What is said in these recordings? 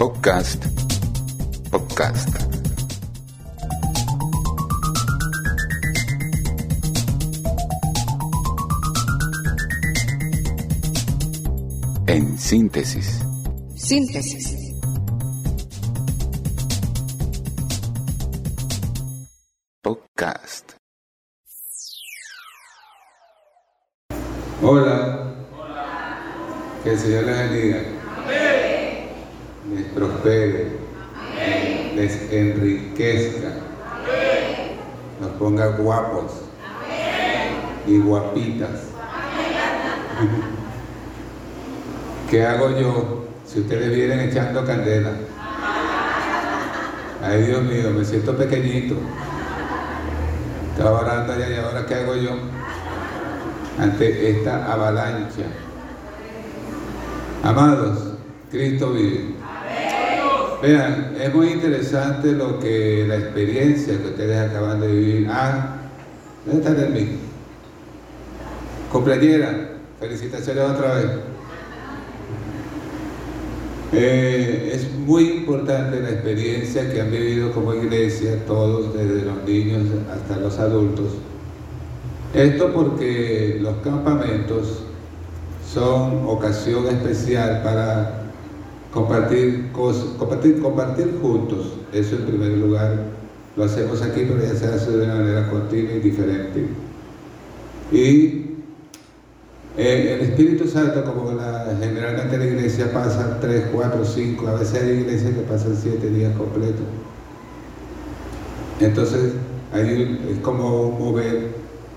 Podcast. Podcast. En síntesis. Síntesis. Podcast. Hola. Que el Señor les bendiga. Prospere. Les enriquezca. Nos ponga guapos. Y guapitas. ¿Qué hago yo si ustedes vienen echando candela? Ay, Dios mío, me siento pequeñito. Estaba orando allá y ahora ¿qué hago yo? ante esta avalancha. Amados, Cristo vive. Vean, es muy interesante lo que la experiencia que ustedes acaban de vivir. Ah, ¿dónde está el mí? Cumpleañera, felicitaciones otra vez. Eh, es muy importante la experiencia que han vivido como iglesia, todos, desde los niños hasta los adultos. Esto porque los campamentos son ocasión especial para compartir cosas, compartir, compartir juntos. Eso en primer lugar. Lo hacemos aquí, pero ya se hace de una manera continua y diferente. Y eh, el Espíritu Santo, como la, generalmente la iglesia pasa 3, 4, 5, a veces hay iglesias que pasan 7 días completos. Entonces, ahí es como un mover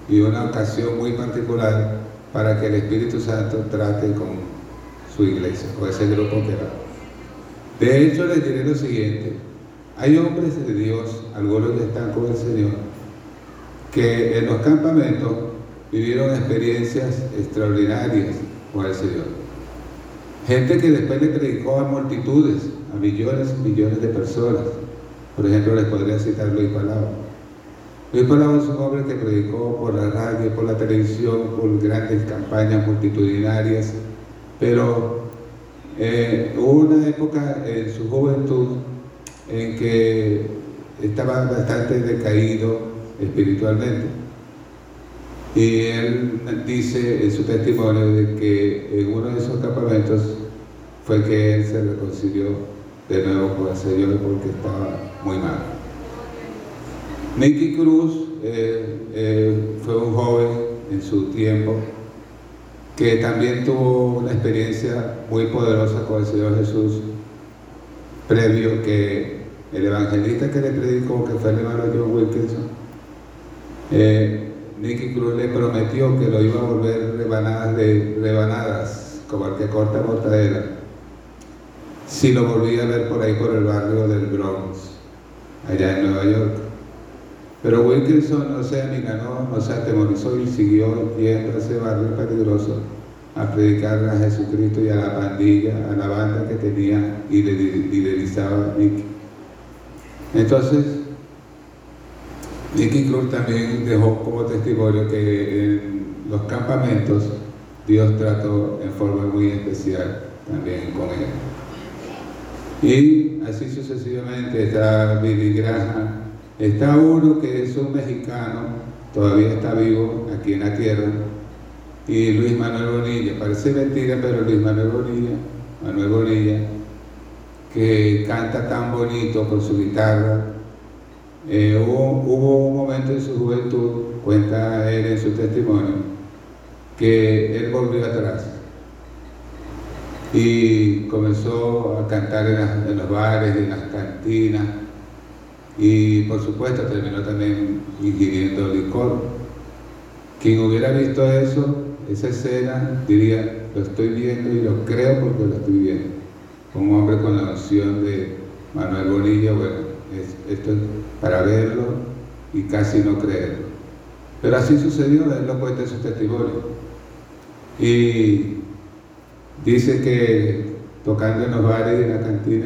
y una ocasión muy particular para que el Espíritu Santo trate con su iglesia, con ese grupo que va. De hecho, les diré lo siguiente, hay hombres de Dios, algunos que están con el Señor, que en los campamentos vivieron experiencias extraordinarias con el Señor. Gente que después le predicó a multitudes, a millones y millones de personas. Por ejemplo, les podría citar Luis Palau. Luis Palau es un hombre que predicó por la radio, por la televisión, por grandes campañas multitudinarias, pero eh, hubo una época en su juventud en que estaba bastante decaído espiritualmente. Y él dice en su testimonio de que en uno de esos campamentos fue que él se reconcilió de nuevo con el Señor porque estaba muy mal. Nicky Cruz eh, eh, fue un joven en su tiempo que también tuvo una experiencia muy poderosa con el Señor Jesús, previo que el evangelista que le predicó, que fue el hermano John Wilkinson, eh, Nicky Cruz le prometió que lo iba a volver rebanadas, de, rebanadas como el que corta mortadela, si lo volvía a ver por ahí por el barrio del Bronx, allá en Nueva York. Pero Wilkinson no se amiganó, no se atemorizó y siguió yendo a ese barrio peligroso a predicar a Jesucristo y a la pandilla, a la banda que tenía y liderizaba Nicky. Entonces, Nicky Cruz también dejó como testimonio que en los campamentos Dios trató en forma muy especial también con él. Y así sucesivamente está Billy Graham, está uno que es un mexicano, todavía está vivo aquí en la tierra, y Luis Manuel Bonilla, parece mentira, pero Luis Manuel Bonilla, Manuel Bonilla, que canta tan bonito con su guitarra, eh, hubo, un momento en su juventud, cuenta él en su testimonio, que él volvió atrás y comenzó a cantar en, en los bares, en las cantinas y por supuesto terminó también ingiriendo licor. Quien hubiera visto eso, esa escena, diría, lo estoy viendo y lo creo porque lo estoy viendo. Un hombre con la noción de Manuel Bonilla, bueno, esto es para verlo y casi no creerlo. Pero así sucedió, él lo cuenta en su testimonio. Y dice que tocando en los bares y en la cantina,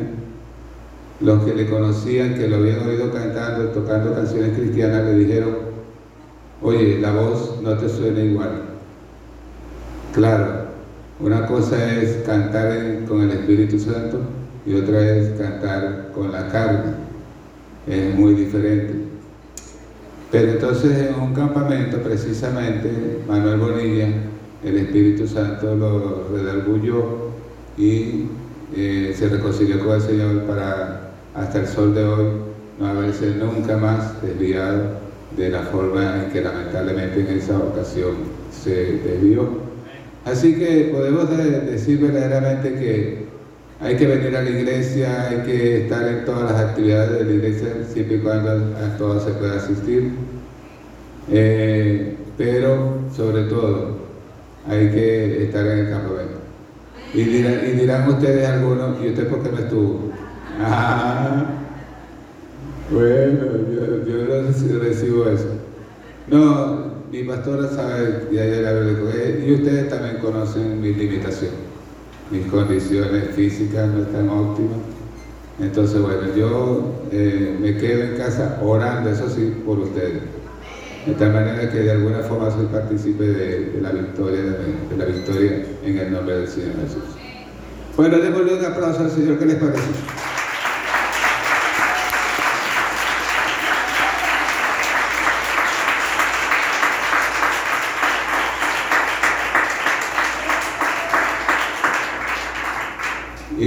los que le conocían, que lo habían oído cantando, tocando canciones cristianas, le dijeron, oye, la voz no te suena igual. Claro, una cosa es cantar con el Espíritu Santo y otra es cantar con la carne. Es muy diferente. Pero entonces en un campamento precisamente Manuel Bonilla, el Espíritu Santo lo redarguyó y eh, se reconcilió con el Señor para hasta el sol de hoy no haberse nunca más desviado de la forma en que lamentablemente en esa ocasión se desvió. Así que podemos decir verdaderamente que hay que venir a la iglesia, hay que estar en todas las actividades de la iglesia, siempre y cuando a todas se pueda asistir. Eh, pero sobre todo hay que estar en el campamento. Y dirán, ustedes algunos, ¿y usted por qué no estuvo? Ah, bueno, yo, no recibo eso. No, mi pastora sabe, ya yo él, y ustedes también conocen mis limitaciones mis condiciones físicas no están óptimas. Entonces, bueno, yo eh, me quedo en casa orando, eso sí, por ustedes. De tal manera que de alguna forma soy partícipe de, la victoria, de, la victoria en el nombre del Señor Jesús. Bueno, démosle un aplauso al Señor, ¿qué les parece?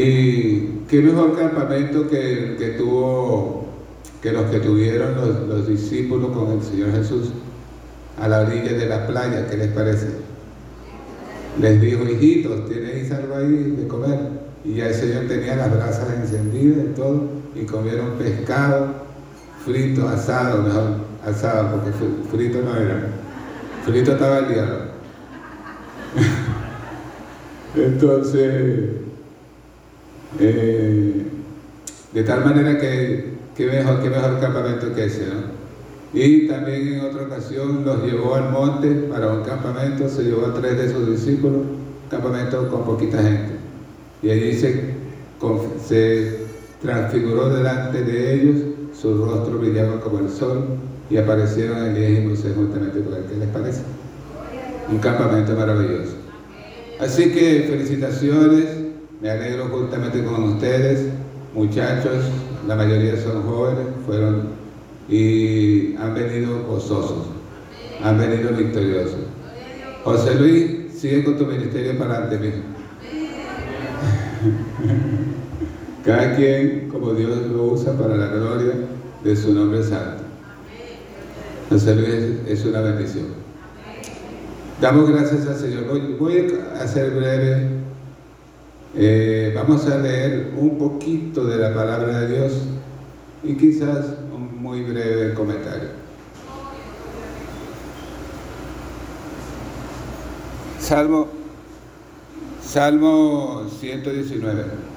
Y qué mejor campamento que, que tuvo, que los que tuvieron los, discípulos con el Señor Jesús a la orilla de la playa, ¿qué les parece? Les dijo, hijitos, ¿tienes algo ahí de comer? Y ya el Señor tenía las brasas encendidas y todo, y comieron pescado, frito, asado, mejor, asado, porque frito no era. Frito estaba el diablo. Entonces, eh, de tal manera que, qué mejor, qué mejor campamento que ese, ¿no? Y también en otra ocasión los llevó al monte para un campamento, se llevó a tres de sus discípulos, campamento con poquita gente. Y allí se, se transfiguró delante de ellos, su rostro brillaba como el sol y aparecieron Elías y Moisés justamente por el que les parece. Un campamento maravilloso. Así que felicitaciones me alegro justamente con ustedes, muchachos, la mayoría son jóvenes, fueron y han venido gozosos, han venido victoriosos. José Luis, sigue con tu ministerio para adelante, mismo. Cada quien, como Dios lo usa para la gloria de su nombre santo. José Luis es una bendición. Damos gracias al Señor. voy a hacer breve eh, vamos a leer un poquito de la palabra de Dios y quizás un muy breve comentario. Salmo, Salmo 119.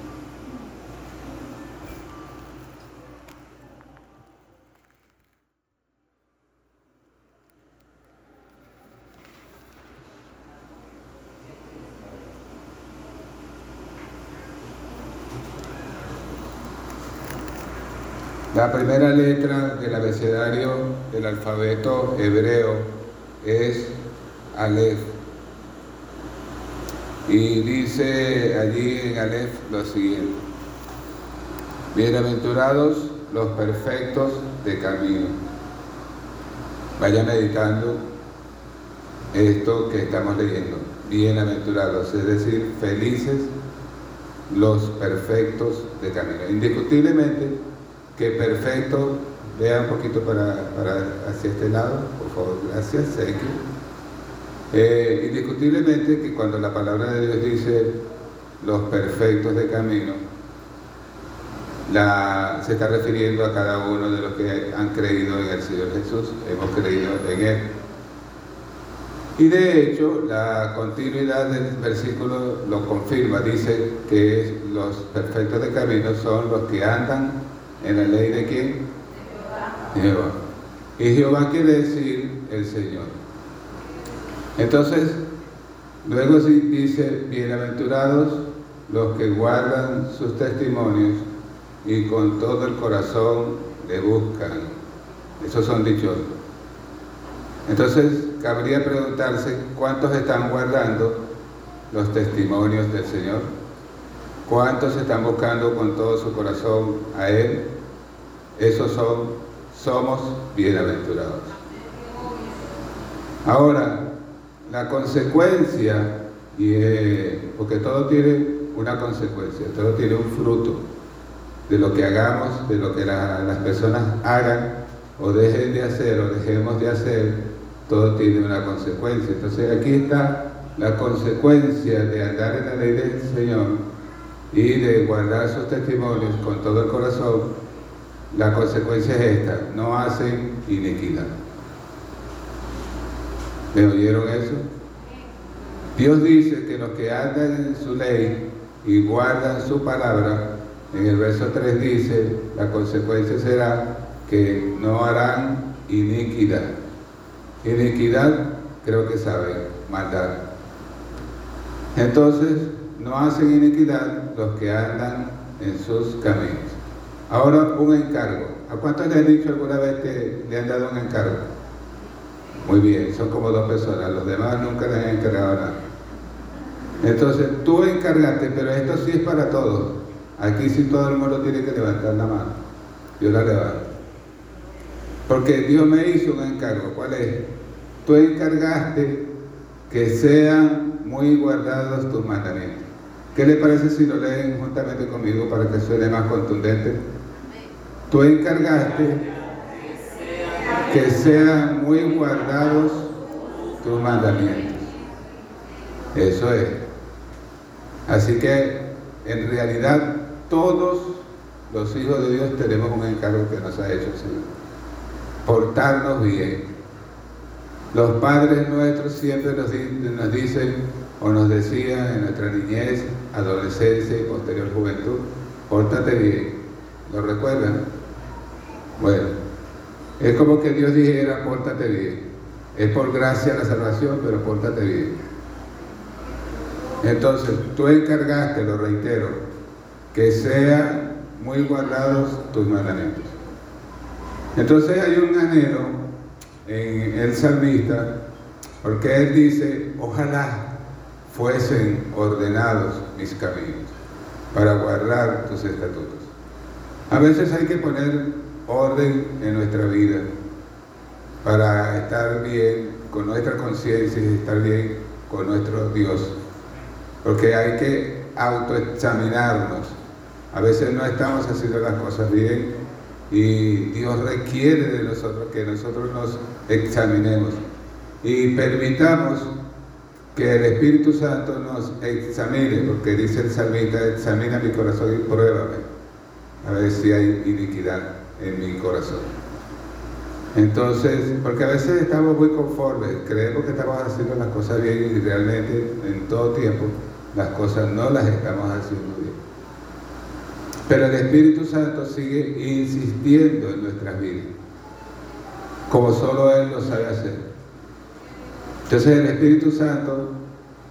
La primera letra del abecedario del alfabeto hebreo es Aleph. Y dice allí en Aleph lo siguiente. Bienaventurados los perfectos de camino. Vaya meditando esto que estamos leyendo. Bienaventurados, es decir, felices los perfectos de camino. Indiscutiblemente, que perfecto. Vea un poquito para, hacia este lado, por favor, gracias, eh, indiscutiblemente que cuando la palabra de Dios dice los perfectos de camino, se está refiriendo a cada uno de los que han creído en el Señor Jesús, hemos creído en Él. Y de hecho, la continuidad del versículo lo confirma, dice que los perfectos de camino son los que andan ¿En la ley de quién? Jehová. Y Jehová quiere decir el Señor. Entonces, luego dice, bienaventurados los que guardan sus testimonios y con todo el corazón le buscan. Esos son dichosos. Entonces, cabría preguntarse cuántos están guardando los testimonios del Señor. ¿Cuántos están buscando con todo su corazón a Él? Esos son, somos bienaventurados. Ahora, la consecuencia, y, porque todo tiene una consecuencia, todo tiene un fruto de lo que hagamos, de lo que las personas hagan o dejen de hacer o dejemos de hacer, todo tiene una consecuencia. Entonces aquí está la consecuencia de andar en la ley del Señor y de guardar sus testimonios con todo el corazón. La consecuencia es esta, no hacen iniquidad. ¿Me oyeron eso? Dios dice que los que andan en su ley y guardan su palabra, en el verso 3 dice, la consecuencia será que no harán iniquidad. Iniquidad, creo que saben, maldad. Entonces, no hacen iniquidad los que andan en sus caminos. Ahora, un encargo. ¿A cuántos le han dicho alguna vez que le han dado un encargo? Muy bien, son como dos personas, los demás nunca les han encargado nada. Entonces, tú encargaste, pero esto sí es para todos. Aquí sí todo el mundo tiene que levantar la mano. Yo la levanto. Porque Dios me hizo un encargo. ¿Cuál es? Tú encargaste que sean muy guardados tus mandamientos. ¿Qué le parece si lo leen juntamente conmigo para que suene más contundente? Tú encargaste que sean muy guardados tus mandamientos. Eso es. Así que en realidad todos los hijos de Dios tenemos un encargo que nos ha hecho el Señor portarnos bien. Los padres nuestros siempre nos, dicen o nos decían en nuestra niñez, adolescencia y posterior juventud, pórtate bien. ¿Lo recuerdan? Bueno, es como que Dios dijera, pórtate bien. Es por gracia la salvación, pero pórtate bien. Entonces, tú encargaste, lo reitero, que sean muy guardados tus mandamientos. Entonces hay un anhelo en el salmista, porque él dice, ojalá fuesen ordenados mis caminos para guardar tus estatutos. A veces hay que poner orden en nuestra vida para estar bien con nuestra conciencia y estar bien con nuestro Dios. Porque hay que autoexaminarnos. A veces no estamos haciendo las cosas bien y Dios requiere de nosotros que nosotros nos examinemos y permitamos que el Espíritu Santo nos examine, porque dice el salmista, examina mi corazón y pruébame, a ver si hay iniquidad en mi corazón. Entonces, porque a veces estamos muy conformes, creemos que estamos haciendo las cosas bien y realmente en todo tiempo las cosas no las estamos haciendo bien. Pero el Espíritu Santo sigue insistiendo en nuestras vidas, como solo Él lo sabe hacer. Entonces el Espíritu Santo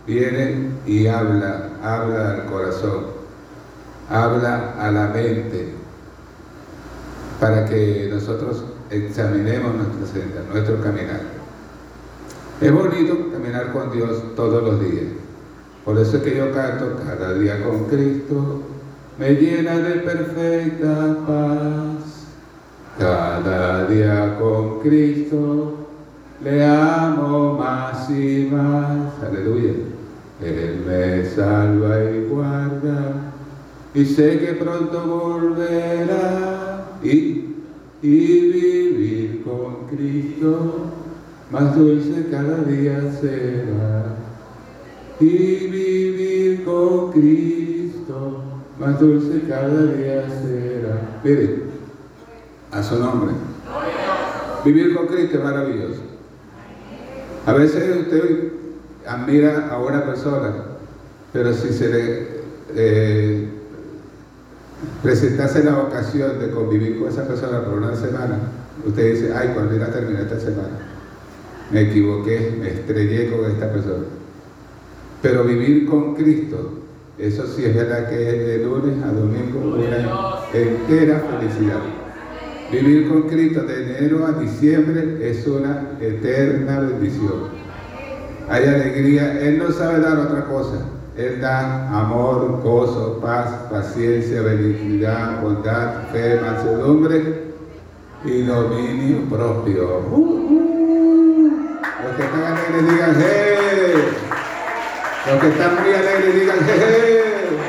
viene y habla, habla al corazón, habla a la mente, para que nosotros examinemos nuestra senda, nuestro caminar. Es bonito caminar con Dios todos los días. Por eso es que yo canto cada día con Cristo, me llena de perfecta paz. Cada día con Cristo le amo más y más. Aleluya. Él me salva y guarda y sé que pronto volverá y, y vivir con Cristo más dulce cada día será y vivir con Cristo más dulce cada día será. Mire, a su nombre. Vivir con Cristo es maravilloso. A veces usted admira a una persona, pero si se le eh, presentase la ocasión de convivir con esa persona por una semana, usted dice, ay, cuando irá a terminar esta semana, me equivoqué, me estrellé con esta persona. Pero vivir con Cristo eso sí es verdad que es de lunes a domingo una entera felicidad. Vivir con Cristo de enero a diciembre es una eterna bendición. Hay alegría. Él no sabe dar otra cosa. Él da amor, gozo, paz, paciencia, benignidad, bondad, fe, mansedumbre y dominio propio. Uh, uh. Los que están alegres digan, ¡hey! Los que están muy alegres digan, ¡hey!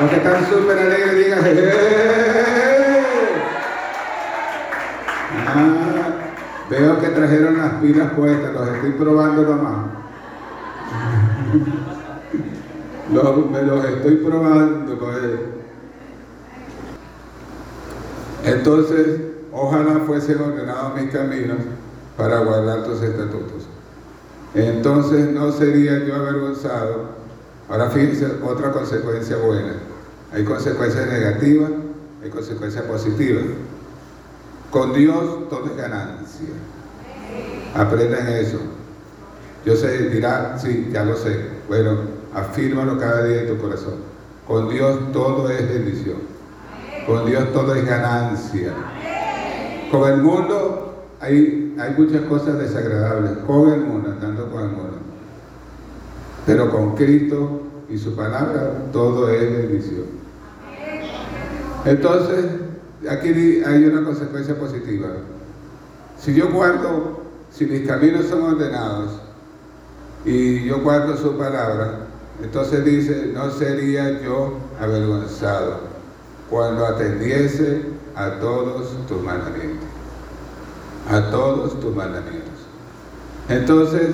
Los que están súper alegres digan, ¡hey! Ah, veo que trajeron las pilas puestas, los estoy probando nomás. me los estoy probando él. Entonces, ojalá fuesen ordenados mis caminos para guardar tus estatutos. Entonces no sería yo avergonzado. Ahora fíjense otra consecuencia buena. Hay consecuencias negativas, hay consecuencias positivas. Con Dios todo es ganancia. Aprendan eso. Yo sé, dirá, sí, ya lo sé. Bueno, afírmalo cada día en tu corazón. Con Dios todo es bendición. Con Dios todo es ganancia. Con el mundo hay, hay muchas cosas desagradables. Con el mundo, andando con el mundo. Pero con Cristo y su palabra todo es bendición. Entonces, aquí hay una consecuencia positiva. Si yo guardo, si mis caminos son ordenados, y yo guardo su palabra, entonces dice, no sería yo avergonzado cuando atendiese a todos tus mandamientos. A todos tus mandamientos. Entonces,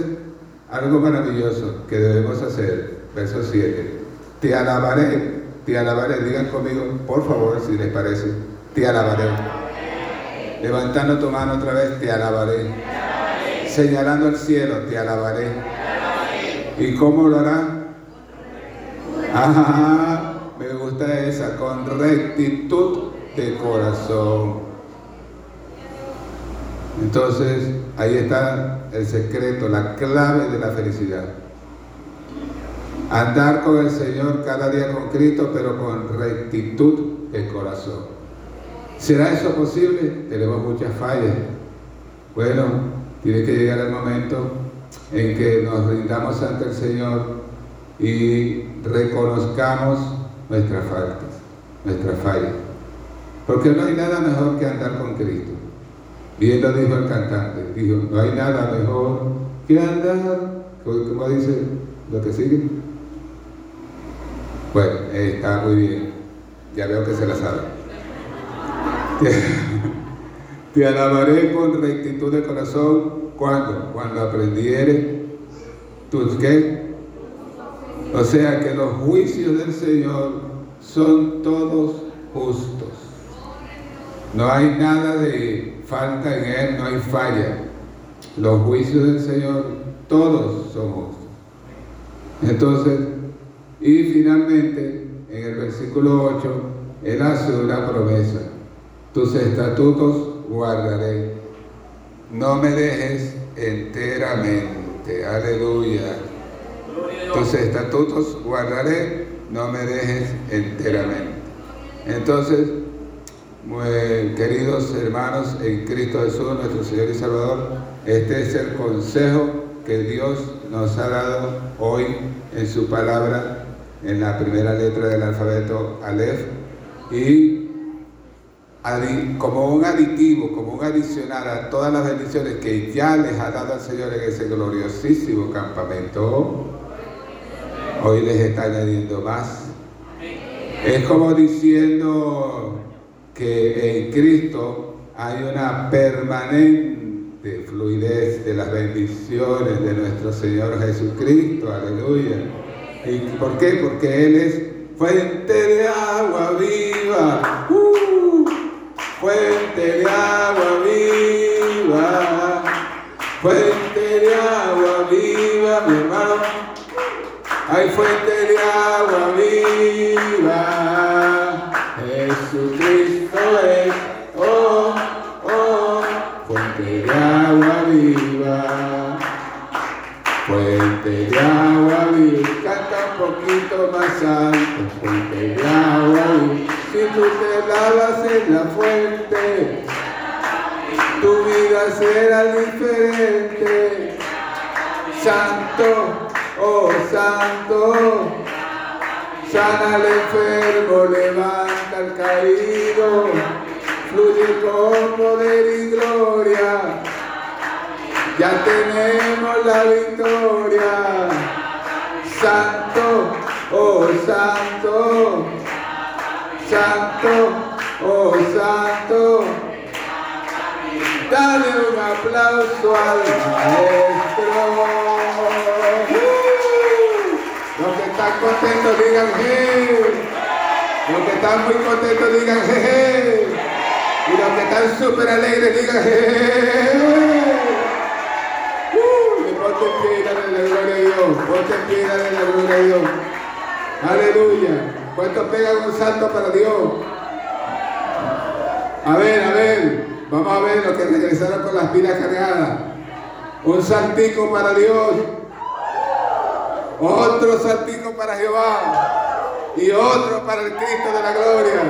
algo maravilloso que debemos hacer, verso 7, te alabaré, te alabaré, digan conmigo, por favor, si les parece, te alabaré. Levantando tu mano otra vez, te alabaré. Señalando el cielo, te alabaré ¿Y cómo lo? Me gusta esa, con rectitud de corazón. Entonces, ahí está el secreto, la clave de la felicidad. Andar con el Señor cada día con Cristo, pero con rectitud de corazón. ¿Será eso posible? Tenemos muchas fallas. Bueno, tiene que llegar el momento en que nos rindamos ante el Señor y reconozcamos nuestras faltas, nuestras fallas. Porque no hay nada mejor que andar con Cristo. Bien lo dijo el cantante, dijo, no hay nada mejor que andar, ¿cómo dice lo que sigue? Bueno, está muy bien, ya veo que se la sabe. Te alabaré con rectitud de corazón ¿Cuándo? Cuando aprendiere tus qué. O sea que los juicios del Señor son todos justos. No hay nada de falta en Él, no hay falla. Los juicios del Señor, todos son justos. Entonces, y finalmente, en el versículo 8, Él hace una promesa. Tus estatutos guardaré no me dejes enteramente. Aleluya. Tus estatutos guardaré, no me dejes enteramente. Entonces, queridos hermanos en Cristo Jesús, nuestro Señor y Salvador, este es el consejo que Dios nos ha dado hoy en su palabra, en la primera letra del alfabeto Aleph, y como un aditivo, como un adicional a todas las bendiciones que ya les ha dado el Señor en ese gloriosísimo campamento, hoy les está añadiendo más. Es como diciendo que en Cristo hay una permanente fluidez de las bendiciones de nuestro Señor Jesucristo, aleluya. ¿Y por qué? Porque Él es fuente de agua viva. ¡Uh! fuente de agua fuente de agua viva, fluye con poder y gloria. Ya tenemos la victoria. Santo, oh santo, santo, oh santo. Dale un aplauso al maestro. Los que están contentos digan hey. Los que están muy contentos digan jeje. Y los que están súper alegres digan jeje. Uh, y ponte en pie la gloria a Dios. Ponte en pie la gloria a Dios. Aleluya. ¿Cuántos pegan un salto para Dios? A ver, a ver. Vamos a ver los que regresaron con las pilas cargadas. Un saltico para Dios. Otro saltico para Jehová. Y otro para el Cristo de la gloria.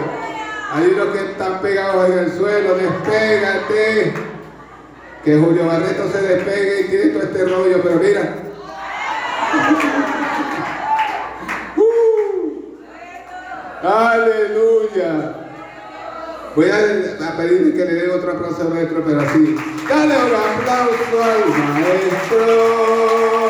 Ahí los que están pegados en el suelo, despégate. Que Julio Barreto se despegue y tiene todo este rollo, pero mira. Uh. Aleluya. Voy a, a pedirle que le den otro aplauso al maestro, pero así. Dale un aplauso al maestro.